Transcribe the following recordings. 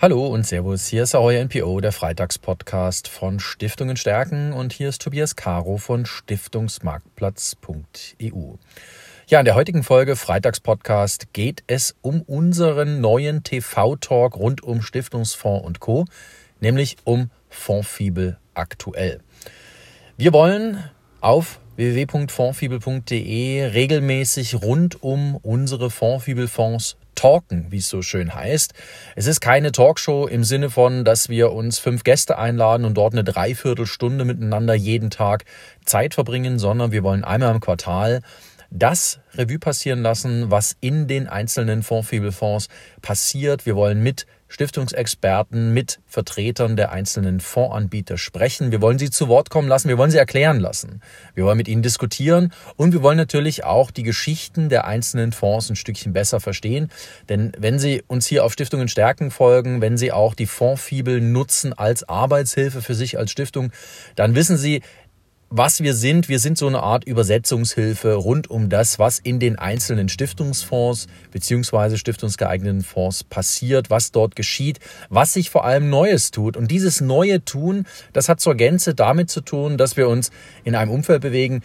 Hallo und Servus, hier ist euer NPO, der Freitagspodcast von Stiftungen stärken und hier ist Tobias Caro von Stiftungsmarktplatz.eu. Ja, in der heutigen Folge Freitagspodcast geht es um unseren neuen TV-Talk rund um Stiftungsfonds und Co., nämlich um Fondsfibel aktuell. Wir wollen auf www.fondsfibel.de regelmäßig rund um unsere Fondsfibelfonds talken, wie es so schön heißt. Es ist keine Talkshow im Sinne von, dass wir uns fünf Gäste einladen und dort eine Dreiviertelstunde miteinander jeden Tag Zeit verbringen, sondern wir wollen einmal im Quartal das Revue passieren lassen, was in den einzelnen Fondsfibelfonds passiert. Wir wollen mit Stiftungsexperten, mit Vertretern der einzelnen Fondsanbieter sprechen. Wir wollen sie zu Wort kommen lassen, wir wollen sie erklären lassen. Wir wollen mit ihnen diskutieren und wir wollen natürlich auch die Geschichten der einzelnen Fonds ein Stückchen besser verstehen. Denn wenn Sie uns hier auf Stiftungen stärken folgen, wenn Sie auch die Fondsfibel nutzen als Arbeitshilfe für sich als Stiftung, dann wissen Sie, was wir sind. Wir sind so eine Art Übersetzungshilfe rund um das, was in den einzelnen Stiftungsfonds beziehungsweise stiftungsgeeigneten Fonds passiert, was dort geschieht, was sich vor allem Neues tut. Und dieses neue Tun, das hat zur Gänze damit zu tun, dass wir uns in einem Umfeld bewegen.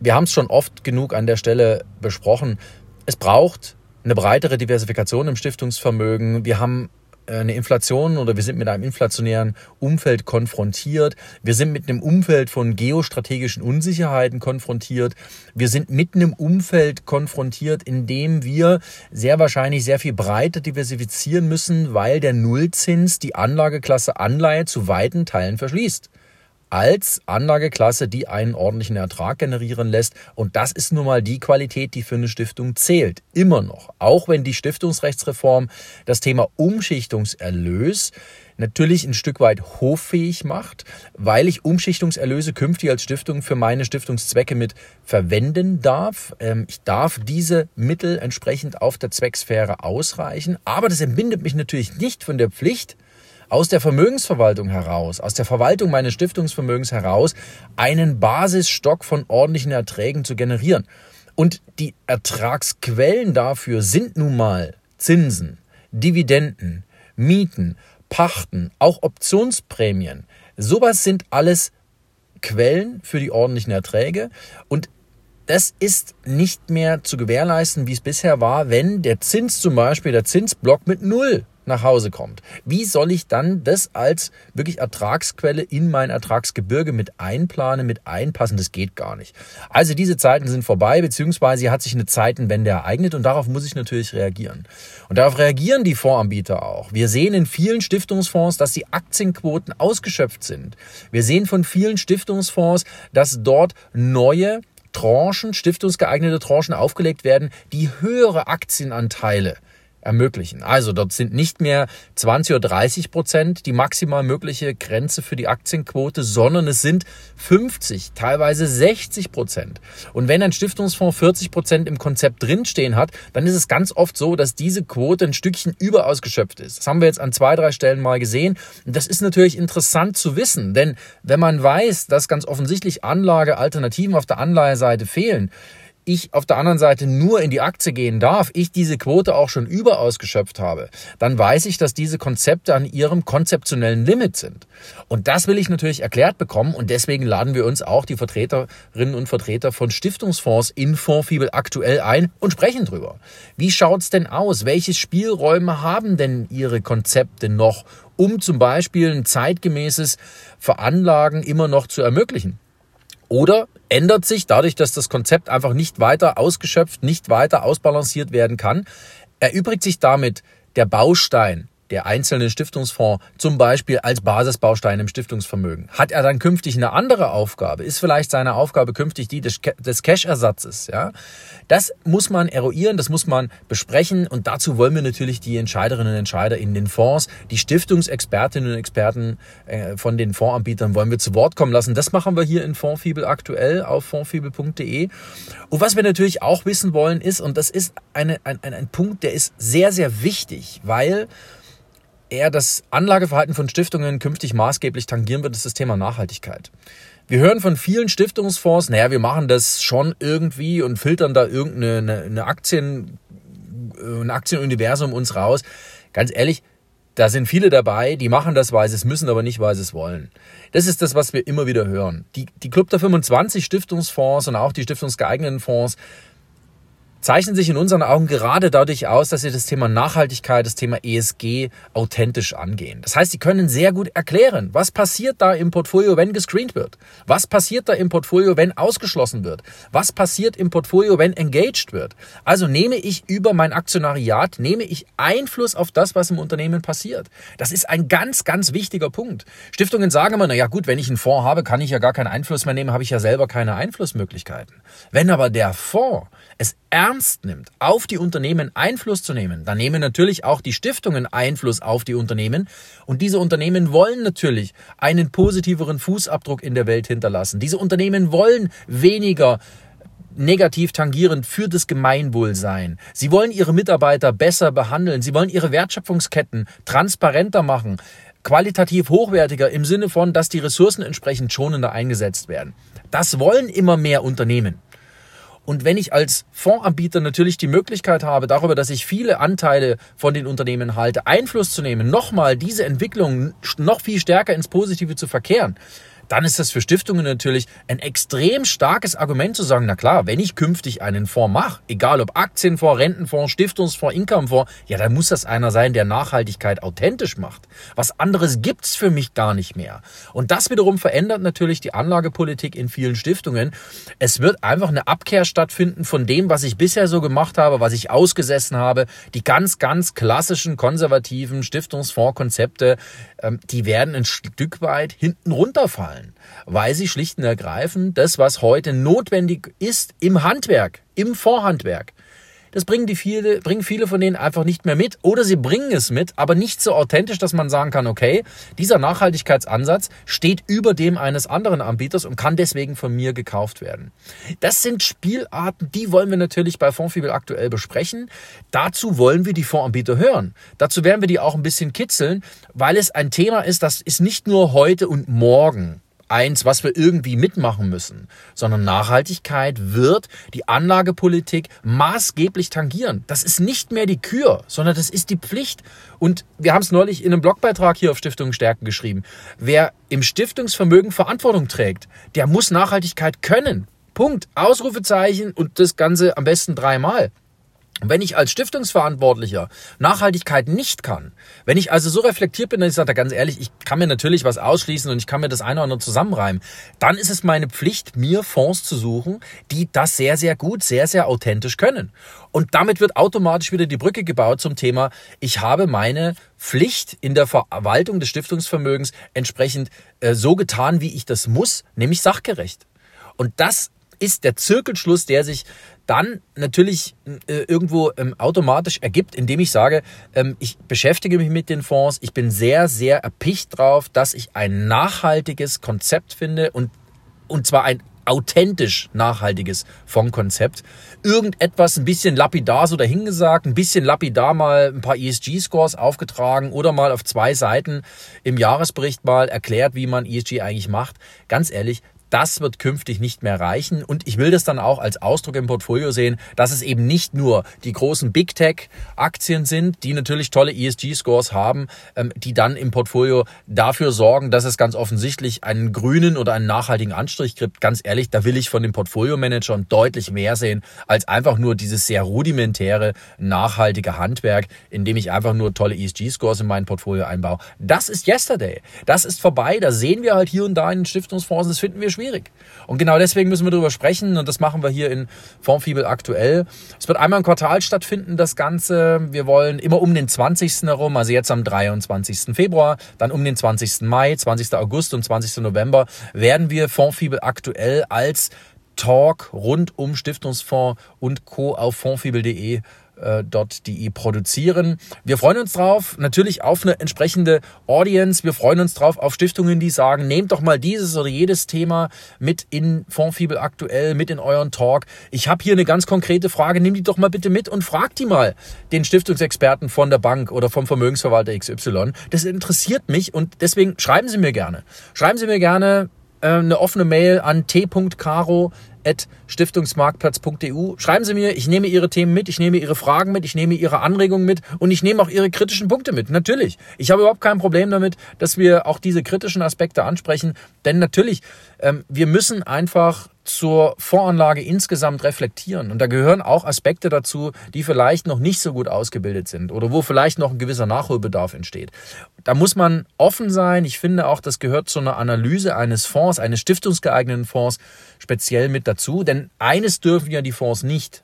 Wir haben es schon oft genug an der Stelle besprochen. Es braucht eine breitere Diversifikation im Stiftungsvermögen. Wir haben eine Inflation oder wir sind mit einem inflationären Umfeld konfrontiert. Wir sind mit einem Umfeld von geostrategischen Unsicherheiten konfrontiert. Wir sind mitten im Umfeld konfrontiert, in dem wir sehr wahrscheinlich sehr viel breiter diversifizieren müssen, weil der Nullzins die Anlageklasse Anleihe zu weiten Teilen verschließt als Anlageklasse, die einen ordentlichen Ertrag generieren lässt. Und das ist nun mal die Qualität, die für eine Stiftung zählt. Immer noch. Auch wenn die Stiftungsrechtsreform das Thema Umschichtungserlös natürlich ein Stück weit hoffähig macht, weil ich Umschichtungserlöse künftig als Stiftung für meine Stiftungszwecke mit verwenden darf. Ähm, ich darf diese Mittel entsprechend auf der Zwecksphäre ausreichen. Aber das entbindet mich natürlich nicht von der Pflicht, aus der Vermögensverwaltung heraus, aus der Verwaltung meines Stiftungsvermögens heraus, einen Basisstock von ordentlichen Erträgen zu generieren. Und die Ertragsquellen dafür sind nun mal Zinsen, Dividenden, Mieten, Pachten, auch Optionsprämien. Sowas sind alles Quellen für die ordentlichen Erträge und das ist nicht mehr zu gewährleisten, wie es bisher war, wenn der Zins zum Beispiel, der Zinsblock mit Null nach Hause kommt. Wie soll ich dann das als wirklich Ertragsquelle in mein Ertragsgebirge mit einplanen, mit einpassen? Das geht gar nicht. Also diese Zeiten sind vorbei, beziehungsweise hat sich eine Zeitenwende ereignet und darauf muss ich natürlich reagieren. Und darauf reagieren die Fondsanbieter auch. Wir sehen in vielen Stiftungsfonds, dass die Aktienquoten ausgeschöpft sind. Wir sehen von vielen Stiftungsfonds, dass dort neue Tranchen, stiftungsgeeignete Tranchen aufgelegt werden, die höhere Aktienanteile ermöglichen. Also dort sind nicht mehr 20 oder 30 Prozent die maximal mögliche Grenze für die Aktienquote, sondern es sind 50, teilweise 60 Prozent. Und wenn ein Stiftungsfonds 40 Prozent im Konzept drinstehen hat, dann ist es ganz oft so, dass diese Quote ein Stückchen überausgeschöpft ist. Das haben wir jetzt an zwei, drei Stellen mal gesehen. Und das ist natürlich interessant zu wissen, denn wenn man weiß, dass ganz offensichtlich Anlagealternativen auf der Anleiheseite fehlen, ich auf der anderen Seite nur in die Aktie gehen darf, ich diese Quote auch schon überaus geschöpft habe, dann weiß ich, dass diese Konzepte an ihrem konzeptionellen Limit sind. Und das will ich natürlich erklärt bekommen und deswegen laden wir uns auch die Vertreterinnen und Vertreter von Stiftungsfonds in Fondsfibel aktuell ein und sprechen drüber. Wie schaut's denn aus? Welche Spielräume haben denn Ihre Konzepte noch, um zum Beispiel ein zeitgemäßes Veranlagen immer noch zu ermöglichen? Oder ändert sich dadurch, dass das Konzept einfach nicht weiter ausgeschöpft, nicht weiter ausbalanciert werden kann, erübrigt sich damit der Baustein der einzelne Stiftungsfonds zum Beispiel als Basisbaustein im Stiftungsvermögen? Hat er dann künftig eine andere Aufgabe? Ist vielleicht seine Aufgabe künftig die des, Cash-Ersatzes? Ja? Das muss man eruieren, das muss man besprechen und dazu wollen wir natürlich die Entscheiderinnen und Entscheider in den Fonds, die Stiftungsexpertinnen und Experten äh, von den Fondsanbietern wollen wir zu Wort kommen lassen. Das machen wir hier in Fondsfibel aktuell auf fondsfibel.de. Und was wir natürlich auch wissen wollen ist, und das ist eine, ein, ein, ein Punkt, der ist sehr, sehr wichtig, weil er das Anlageverhalten von Stiftungen künftig maßgeblich tangieren wird, ist das Thema Nachhaltigkeit. Wir hören von vielen Stiftungsfonds, naja, wir machen das schon irgendwie und filtern da irgendeine eine Aktien, ein Aktienuniversum uns raus. Ganz ehrlich, da sind viele dabei, die machen das, weil sie es müssen, aber nicht, weil sie es wollen. Das ist das, was wir immer wieder hören. Die, die Club der 25 Stiftungsfonds und auch die stiftungsgeeigneten Fonds zeichnen sich in unseren Augen gerade dadurch aus, dass sie das Thema Nachhaltigkeit, das Thema ESG authentisch angehen. Das heißt, sie können sehr gut erklären, was passiert da im Portfolio, wenn gescreent wird? Was passiert da im Portfolio, wenn ausgeschlossen wird? Was passiert im Portfolio, wenn engaged wird? Also nehme ich über mein Aktionariat, nehme ich Einfluss auf das, was im Unternehmen passiert. Das ist ein ganz, ganz wichtiger Punkt. Stiftungen sagen immer, na ja gut, wenn ich einen Fonds habe, kann ich ja gar keinen Einfluss mehr nehmen, habe ich ja selber keine Einflussmöglichkeiten. Wenn aber der Fonds es ernst nimmt, auf die Unternehmen Einfluss zu nehmen, dann nehmen natürlich auch die Stiftungen Einfluss auf die Unternehmen. Und diese Unternehmen wollen natürlich einen positiveren Fußabdruck in der Welt hinterlassen. Diese Unternehmen wollen weniger negativ tangierend für das Gemeinwohl sein. Sie wollen ihre Mitarbeiter besser behandeln. Sie wollen ihre Wertschöpfungsketten transparenter machen qualitativ hochwertiger im Sinne von, dass die Ressourcen entsprechend schonender eingesetzt werden. Das wollen immer mehr Unternehmen. Und wenn ich als Fondsanbieter natürlich die Möglichkeit habe, darüber, dass ich viele Anteile von den Unternehmen halte, Einfluss zu nehmen, nochmal diese Entwicklung noch viel stärker ins Positive zu verkehren, dann ist das für Stiftungen natürlich ein extrem starkes Argument zu sagen, na klar, wenn ich künftig einen Fonds mache, egal ob Aktienfonds, Rentenfonds, Stiftungsfonds, Incomefonds, ja, dann muss das einer sein, der Nachhaltigkeit authentisch macht. Was anderes gibt's für mich gar nicht mehr. Und das wiederum verändert natürlich die Anlagepolitik in vielen Stiftungen. Es wird einfach eine Abkehr stattfinden von dem, was ich bisher so gemacht habe, was ich ausgesessen habe. Die ganz, ganz klassischen konservativen Stiftungsfondskonzepte, ähm, die werden ein Stück weit hinten runterfallen zahlen, weil sie schlicht und ergreifend das, was heute notwendig ist im Handwerk, im Vorhandwerk, das bringen die viele, bringen viele von denen einfach nicht mehr mit oder sie bringen es mit, aber nicht so authentisch, dass man sagen kann, okay, dieser Nachhaltigkeitsansatz steht über dem eines anderen Anbieters und kann deswegen von mir gekauft werden. Das sind Spielarten, die wollen wir natürlich bei Fondsfibel aktuell besprechen. Dazu wollen wir die Fondsanbieter hören. Dazu werden wir die auch ein bisschen kitzeln, weil es ein Thema ist, das ist nicht nur heute und morgen eins, was wir irgendwie mitmachen müssen, sondern Nachhaltigkeit wird die Anlagepolitik maßgeblich tangieren. Das ist nicht mehr die Kür, sondern das ist die Pflicht. Und wir haben es neulich in einem Blogbeitrag hier auf Stiftung Stärken geschrieben. Wer im Stiftungsvermögen Verantwortung trägt, der muss Nachhaltigkeit können. Punkt. Ausrufezeichen und das Ganze am besten dreimal. Wenn ich als Stiftungsverantwortlicher Nachhaltigkeit nicht kann, wenn ich also so reflektiert bin, dass ich sage, ganz ehrlich, ich kann mir natürlich was ausschließen und ich kann mir das eine oder andere zusammenreimen, dann ist es meine Pflicht, mir Fonds zu suchen, die das sehr, sehr gut, sehr, sehr authentisch können. Und damit wird automatisch wieder die Brücke gebaut zum Thema, ich habe meine Pflicht in der Verwaltung des Stiftungsvermögens entsprechend äh, so getan, wie ich das muss, nämlich sachgerecht. Und das ist der Zirkelschluss, der sich dann natürlich äh, irgendwo ähm, automatisch ergibt, indem ich sage, ähm, ich beschäftige mich mit den Fonds, ich bin sehr, sehr erpicht drauf, dass ich ein nachhaltiges Konzept finde und, und zwar ein authentisch nachhaltiges Fondskonzept. Irgendetwas ein bisschen lapidar so dahingesagt, ein bisschen lapidar mal ein paar ESG-Scores aufgetragen oder mal auf zwei Seiten im Jahresbericht mal erklärt, wie man ESG eigentlich macht. Ganz ehrlich, das wird künftig nicht mehr reichen. Und ich will das dann auch als Ausdruck im Portfolio sehen, dass es eben nicht nur die großen Big Tech Aktien sind, die natürlich tolle ESG-Scores haben, ähm, die dann im Portfolio dafür sorgen, dass es ganz offensichtlich einen grünen oder einen nachhaltigen Anstrich gibt. Ganz ehrlich, da will ich von den Portfolio-Managern deutlich mehr sehen, als einfach nur dieses sehr rudimentäre, nachhaltige Handwerk, in dem ich einfach nur tolle ESG-Scores in mein Portfolio einbaue. Das ist Yesterday. Das ist vorbei. Da sehen wir halt hier und da in den Stiftungsfonds. Das finden wir schwierig. Und genau deswegen müssen wir darüber sprechen und das machen wir hier in Formfibel aktuell. Es wird einmal im Quartal stattfinden, das Ganze. Wir wollen immer um den 20. herum, also jetzt am 23. Februar, dann um den 20. Mai, 20. August und 20. November werden wir Formfibel aktuell als Talk rund um Stiftungsfonds und Co. auf fondfibel.de äh, .de produzieren. Wir freuen uns drauf, natürlich auf eine entsprechende Audience. Wir freuen uns drauf auf Stiftungen, die sagen, nehmt doch mal dieses oder jedes Thema mit in Fondfibel aktuell, mit in euren Talk. Ich habe hier eine ganz konkrete Frage, nimm die doch mal bitte mit und frag die mal den Stiftungsexperten von der Bank oder vom Vermögensverwalter XY. Das interessiert mich und deswegen schreiben Sie mir gerne. Schreiben Sie mir gerne, eine offene Mail an t.caro stiftungsmarktplatz.eu. Schreiben Sie mir, ich nehme Ihre Themen mit, ich nehme Ihre Fragen mit, ich nehme Ihre Anregungen mit und ich nehme auch Ihre kritischen Punkte mit. Natürlich. Ich habe überhaupt kein Problem damit, dass wir auch diese kritischen Aspekte ansprechen, denn natürlich, ähm, wir müssen einfach zur Voranlage insgesamt reflektieren. Und da gehören auch Aspekte dazu, die vielleicht noch nicht so gut ausgebildet sind oder wo vielleicht noch ein gewisser Nachholbedarf entsteht. Da muss man offen sein. Ich finde auch, das gehört zu einer Analyse eines Fonds, eines stiftungsgeeigneten Fonds speziell mit dazu. Denn eines dürfen ja die Fonds nicht.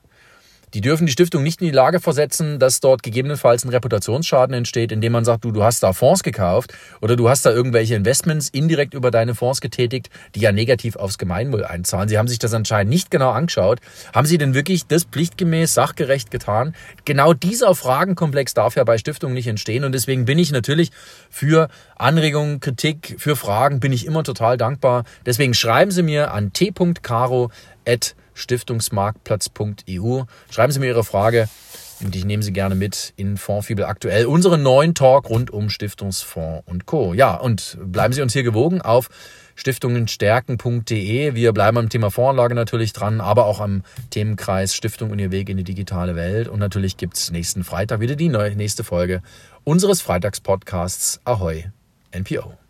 Die dürfen die Stiftung nicht in die Lage versetzen, dass dort gegebenenfalls ein Reputationsschaden entsteht, indem man sagt, du, du hast da Fonds gekauft oder du hast da irgendwelche Investments indirekt über deine Fonds getätigt, die ja negativ aufs Gemeinwohl einzahlen. Sie haben sich das anscheinend nicht genau angeschaut. Haben Sie denn wirklich das pflichtgemäß, sachgerecht getan? Genau dieser Fragenkomplex darf ja bei Stiftungen nicht entstehen und deswegen bin ich natürlich für Anregungen, Kritik, für Fragen bin ich immer total dankbar. Deswegen schreiben Sie mir an t.caro@ stiftungsmarktplatz.eu. Schreiben Sie mir Ihre Frage und ich nehme Sie gerne mit in Fondsfibel aktuell. Unseren neuen Talk rund um Stiftungsfonds und Co. Ja, und bleiben Sie uns hier gewogen auf stiftungenstärken.de. Wir bleiben am Thema Voranlage natürlich dran, aber auch am Themenkreis Stiftung und ihr Weg in die digitale Welt. Und natürlich gibt es nächsten Freitag wieder die neue, nächste Folge unseres Freitagspodcasts Ahoi NPO.